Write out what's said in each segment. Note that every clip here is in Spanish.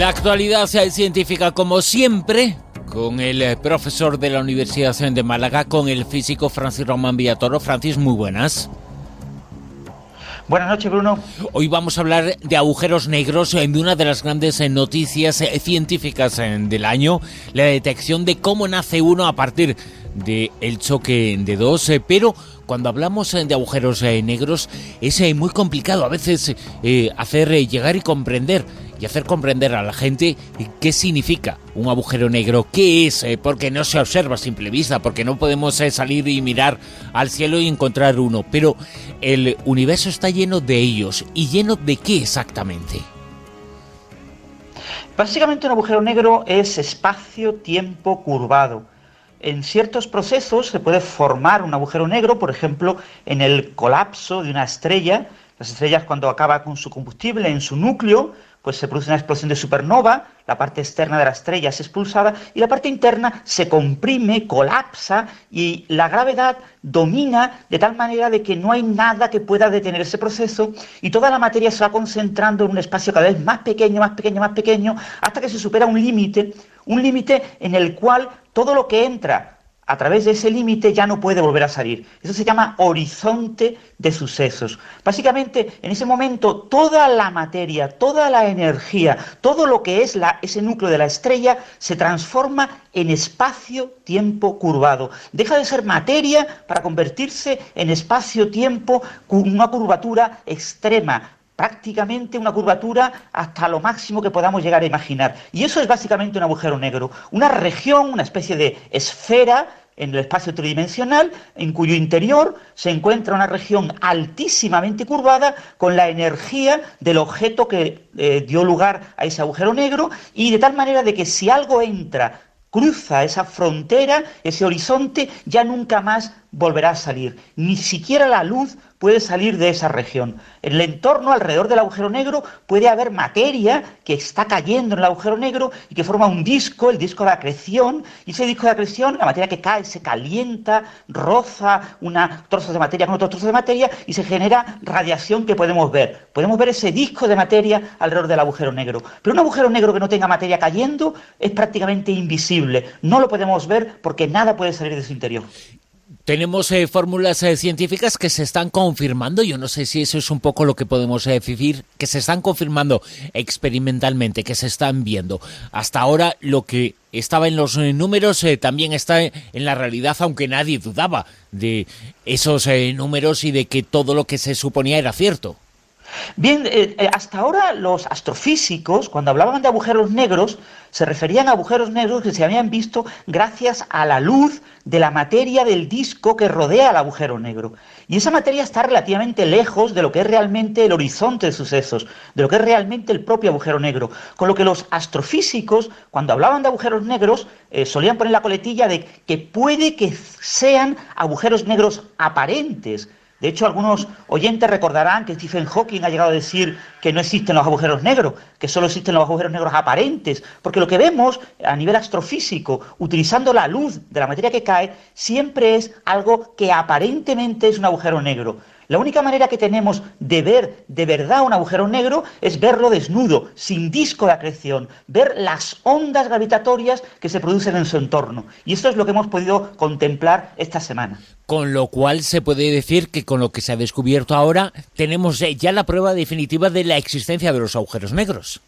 La actualidad científica, como siempre, con el eh, profesor de la Universidad de Málaga, con el físico Francis Román Villatoro. Francis, muy buenas. Buenas noches, Bruno. Hoy vamos a hablar de agujeros negros, de una de las grandes eh, noticias eh, científicas del año, la detección de cómo nace uno a partir del el choque de dos, pero cuando hablamos de agujeros negros es muy complicado a veces hacer llegar y comprender y hacer comprender a la gente qué significa un agujero negro, qué es, eh, porque no se observa a simple vista, porque no podemos eh, salir y mirar al cielo y encontrar uno, pero el universo está lleno de ellos y lleno de qué exactamente. Básicamente un agujero negro es espacio-tiempo curvado. En ciertos procesos se puede formar un agujero negro, por ejemplo, en el colapso de una estrella. Las estrellas cuando acaba con su combustible en su núcleo, pues se produce una explosión de supernova, la parte externa de la estrella es expulsada y la parte interna se comprime, colapsa y la gravedad domina de tal manera de que no hay nada que pueda detener ese proceso y toda la materia se va concentrando en un espacio cada vez más pequeño, más pequeño, más pequeño, hasta que se supera un límite, un límite en el cual todo lo que entra a través de ese límite ya no puede volver a salir. Eso se llama horizonte de sucesos. Básicamente, en ese momento, toda la materia, toda la energía, todo lo que es la, ese núcleo de la estrella se transforma en espacio-tiempo curvado. Deja de ser materia para convertirse en espacio-tiempo con una curvatura extrema, prácticamente una curvatura hasta lo máximo que podamos llegar a imaginar. Y eso es básicamente un agujero negro, una región, una especie de esfera en el espacio tridimensional, en cuyo interior se encuentra una región altísimamente curvada con la energía del objeto que eh, dio lugar a ese agujero negro y de tal manera de que si algo entra cruza esa frontera, ese horizonte, ya nunca más volverá a salir. Ni siquiera la luz puede salir de esa región. En el entorno alrededor del agujero negro puede haber materia que está cayendo en el agujero negro y que forma un disco, el disco de acreción, y ese disco de acreción, la materia que cae se calienta, roza una trozo de materia con otro trozo de materia y se genera radiación que podemos ver. Podemos ver ese disco de materia alrededor del agujero negro. Pero un agujero negro que no tenga materia cayendo es prácticamente invisible. No lo podemos ver porque nada puede salir de su interior. Tenemos eh, fórmulas eh, científicas que se están confirmando, yo no sé si eso es un poco lo que podemos decir, eh, que se están confirmando experimentalmente, que se están viendo. Hasta ahora lo que estaba en los números también está en la realidad, aunque nadie dudaba de esos números y de que todo lo que se suponía era cierto. Bien, eh, eh, hasta ahora los astrofísicos, cuando hablaban de agujeros negros, se referían a agujeros negros que se habían visto gracias a la luz de la materia del disco que rodea al agujero negro. Y esa materia está relativamente lejos de lo que es realmente el horizonte de sucesos, de lo que es realmente el propio agujero negro. Con lo que los astrofísicos, cuando hablaban de agujeros negros, eh, solían poner la coletilla de que puede que sean agujeros negros aparentes, de hecho, algunos oyentes recordarán que Stephen Hawking ha llegado a decir que no existen los agujeros negros, que solo existen los agujeros negros aparentes, porque lo que vemos a nivel astrofísico, utilizando la luz de la materia que cae, siempre es algo que aparentemente es un agujero negro. La única manera que tenemos de ver de verdad un agujero negro es verlo desnudo, sin disco de acreción, ver las ondas gravitatorias que se producen en su entorno. Y esto es lo que hemos podido contemplar esta semana. Con lo cual se puede decir que con lo que se ha descubierto ahora tenemos ya la prueba definitiva de la existencia de los agujeros negros.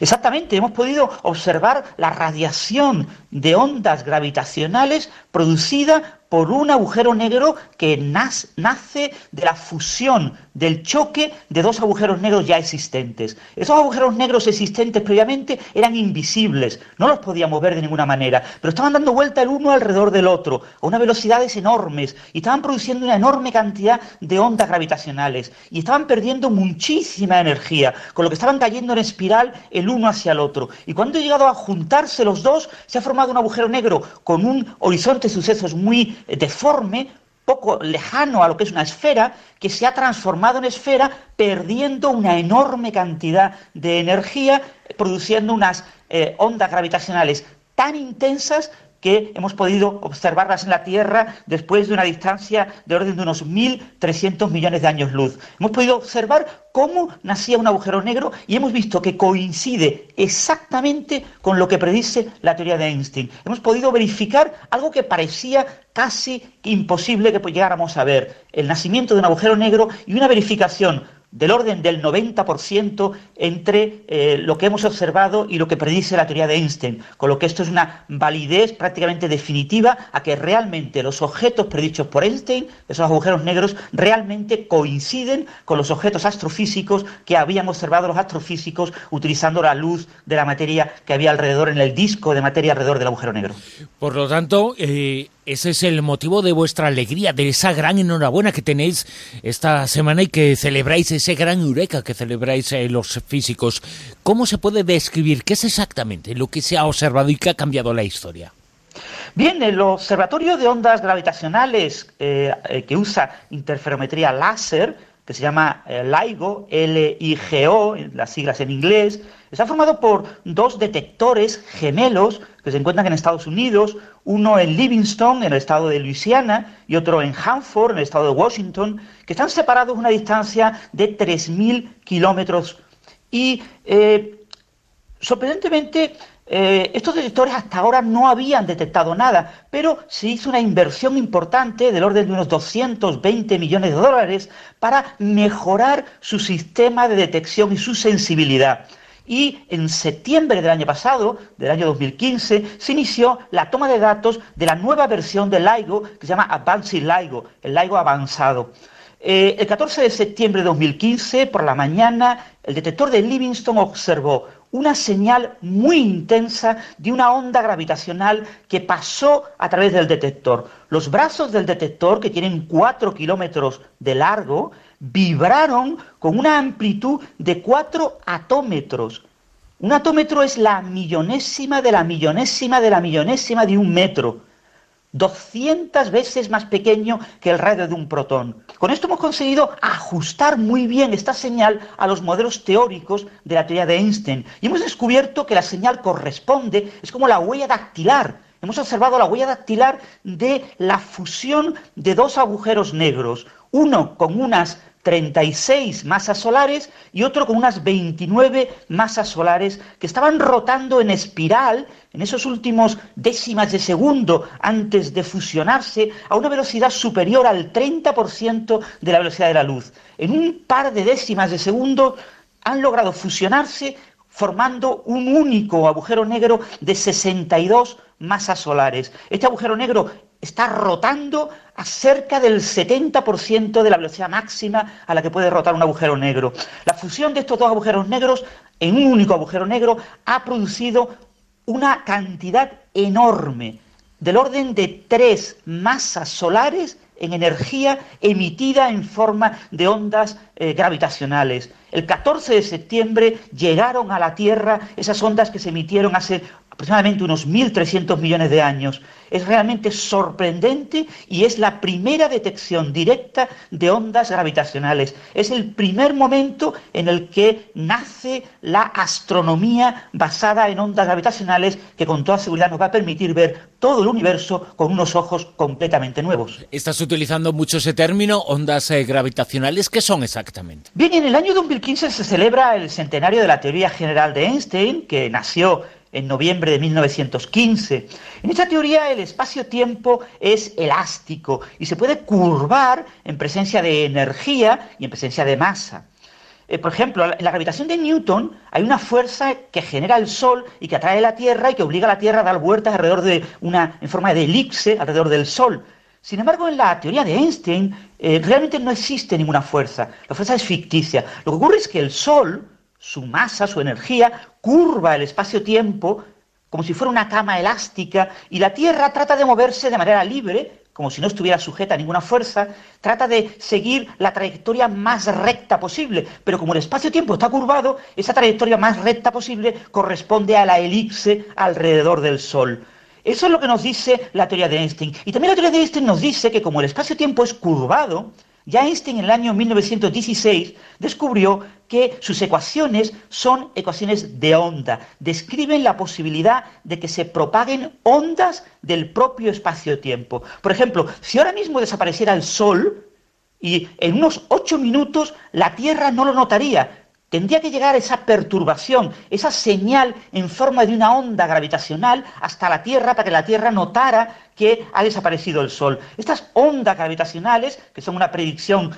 Exactamente, hemos podido observar la radiación de ondas gravitacionales producida por un agujero negro que nace de la fusión, del choque de dos agujeros negros ya existentes. Esos agujeros negros existentes previamente eran invisibles, no los podíamos ver de ninguna manera, pero estaban dando vuelta el uno alrededor del otro, a unas velocidades enormes, y estaban produciendo una enorme cantidad de ondas gravitacionales, y estaban perdiendo muchísima energía, con lo que estaban cayendo en espiral el uno hacia el otro. Y cuando he llegado a juntarse los dos, se ha formado un agujero negro con un horizonte de sucesos muy deforme, poco lejano a lo que es una esfera, que se ha transformado en esfera perdiendo una enorme cantidad de energía, produciendo unas eh, ondas gravitacionales tan intensas que hemos podido observarlas en la Tierra después de una distancia de orden de unos 1.300 millones de años luz. Hemos podido observar cómo nacía un agujero negro y hemos visto que coincide exactamente con lo que predice la teoría de Einstein. Hemos podido verificar algo que parecía casi imposible que llegáramos a ver, el nacimiento de un agujero negro y una verificación del orden del 90% entre eh, lo que hemos observado y lo que predice la teoría de Einstein, con lo que esto es una validez prácticamente definitiva a que realmente los objetos predichos por Einstein, esos agujeros negros, realmente coinciden con los objetos astrofísicos que habían observado los astrofísicos utilizando la luz de la materia que había alrededor en el disco de materia alrededor del agujero negro. Por lo tanto, eh, ese es el motivo de vuestra alegría, de esa gran enhorabuena que tenéis esta semana y que celebráis ese gran eureka que celebráis eh, los físicos. ¿Cómo se puede describir qué es exactamente lo que se ha observado y que ha cambiado la historia? Bien, el observatorio de ondas gravitacionales eh, eh, que usa interferometría láser, que se llama LIGO, L-I-G-O, las siglas en inglés, Está formado por dos detectores gemelos que se encuentran en Estados Unidos, uno en Livingston, en el estado de Luisiana, y otro en Hanford, en el estado de Washington, que están separados una distancia de 3.000 kilómetros. Y eh, sorprendentemente, eh, estos detectores hasta ahora no habían detectado nada, pero se hizo una inversión importante del orden de unos 220 millones de dólares para mejorar su sistema de detección y su sensibilidad y en septiembre del año pasado, del año 2015, se inició la toma de datos de la nueva versión del LIGO que se llama Advanced LIGO, el LIGO avanzado. Eh, el 14 de septiembre de 2015, por la mañana, el detector de Livingston observó una señal muy intensa de una onda gravitacional que pasó a través del detector. Los brazos del detector, que tienen 4 kilómetros de largo, vibraron con una amplitud de 4 atómetros. Un atómetro es la millonésima de la millonésima de la millonésima de un metro. 200 veces más pequeño que el radio de un protón. Con esto hemos conseguido ajustar muy bien esta señal a los modelos teóricos de la teoría de Einstein y hemos descubierto que la señal corresponde, es como la huella dactilar. Hemos observado la huella dactilar de la fusión de dos agujeros negros, uno con unas 36 masas solares y otro con unas 29 masas solares que estaban rotando en espiral en esos últimos décimas de segundo antes de fusionarse a una velocidad superior al 30% de la velocidad de la luz. En un par de décimas de segundo han logrado fusionarse formando un único agujero negro de 62 masas solares. Este agujero negro está rotando a cerca del 70% de la velocidad máxima a la que puede rotar un agujero negro. La fusión de estos dos agujeros negros en un único agujero negro ha producido una cantidad enorme, del orden de tres masas solares en energía emitida en forma de ondas eh, gravitacionales. El 14 de septiembre llegaron a la Tierra esas ondas que se emitieron hace aproximadamente unos 1.300 millones de años. Es realmente sorprendente y es la primera detección directa de ondas gravitacionales. Es el primer momento en el que nace la astronomía basada en ondas gravitacionales que con toda seguridad nos va a permitir ver todo el universo con unos ojos completamente nuevos. Estás utilizando mucho ese término, ondas eh, gravitacionales. ¿Qué son exactamente? Bien, en el año 2015 se celebra el centenario de la teoría general de Einstein, que nació en noviembre de 1915. En esta teoría el espacio-tiempo es elástico y se puede curvar en presencia de energía y en presencia de masa. Eh, por ejemplo, en la gravitación de Newton hay una fuerza que genera el Sol y que atrae la Tierra y que obliga a la Tierra a dar vueltas alrededor de una, en forma de elipse alrededor del Sol. Sin embargo, en la teoría de Einstein eh, realmente no existe ninguna fuerza. La fuerza es ficticia. Lo que ocurre es que el Sol, su masa, su energía, curva el espacio-tiempo como si fuera una cama elástica y la Tierra trata de moverse de manera libre, como si no estuviera sujeta a ninguna fuerza, trata de seguir la trayectoria más recta posible, pero como el espacio-tiempo está curvado, esa trayectoria más recta posible corresponde a la elipse alrededor del Sol. Eso es lo que nos dice la teoría de Einstein. Y también la teoría de Einstein nos dice que como el espacio-tiempo es curvado, Ya Einstein en el año 1916 descubrió que sus ecuaciones son ecuaciones de onda, describen la posibilidad de que se propaguen ondas del propio espacio-tiempo. Por ejemplo, si ahora mismo desapareciera el Sol y en unos ocho minutos la Tierra no lo notaría, Tendría que llegar esa perturbación, esa señal en forma de una onda gravitacional hasta la Tierra para que la Tierra notara que ha desaparecido el Sol. Estas ondas gravitacionales, que son una predicción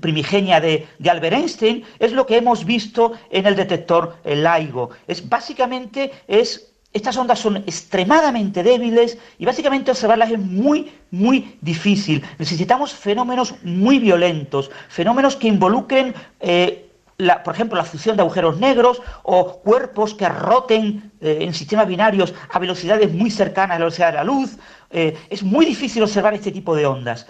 primigenia de, Albert Einstein, es lo que hemos visto en el detector LIGO. Es básicamente es estas ondas son extremadamente débiles y básicamente observarlas es muy, muy difícil. Necesitamos fenómenos muy violentos, fenómenos que involucren eh, por ejemplo, la fusión de agujeros negros o cuerpos que roten eh, en sistemas binarios a velocidades muy cercanas a la velocidad de la luz. Eh, es muy difícil observar este tipo de ondas.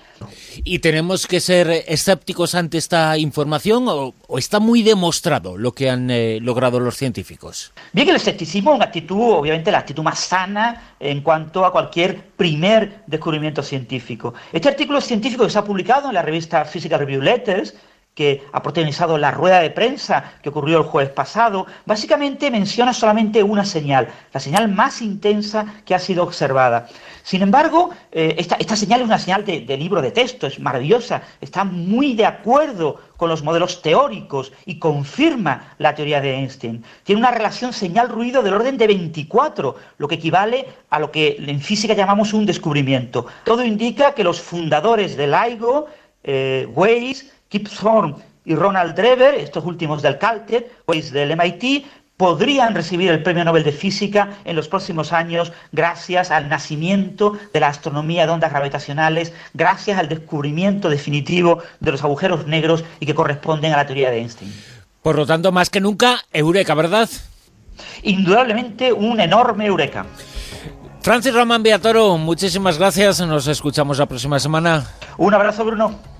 ¿Y tenemos que ser escépticos ante esta información o, está muy demostrado lo que han eh, logrado los científicos? Bien, el escepticismo es una actitud, obviamente, la actitud más sana en cuanto a cualquier primer descubrimiento científico. Este artículo científico que se ha publicado en la revista Physical Review Letters que ha protagonizado la rueda de prensa que ocurrió el jueves pasado, básicamente menciona solamente una señal, la señal más intensa que ha sido observada. Sin embargo, eh, esta, señal es una señal de, libro de texto, es maravillosa, está muy de acuerdo con los modelos teóricos y confirma la teoría de Einstein. Tiene una relación señal-ruido del orden de 24, lo que equivale a lo que en física llamamos un descubrimiento. Todo indica que los fundadores del LIGO, eh, Weiss, Kip Thorne y Ronald Drever, estos últimos del Caltech, pues del MIT, podrían recibir el Premio Nobel de Física en los próximos años gracias al nacimiento de la astronomía de ondas gravitacionales, gracias al descubrimiento definitivo de los agujeros negros y que corresponden a la teoría de Einstein. Por lo tanto, más que nunca, eureka, ¿verdad? Indudablemente un enorme eureka. Francis Román Beatoro, muchísimas gracias. Nos escuchamos la próxima semana. Un abrazo, Bruno.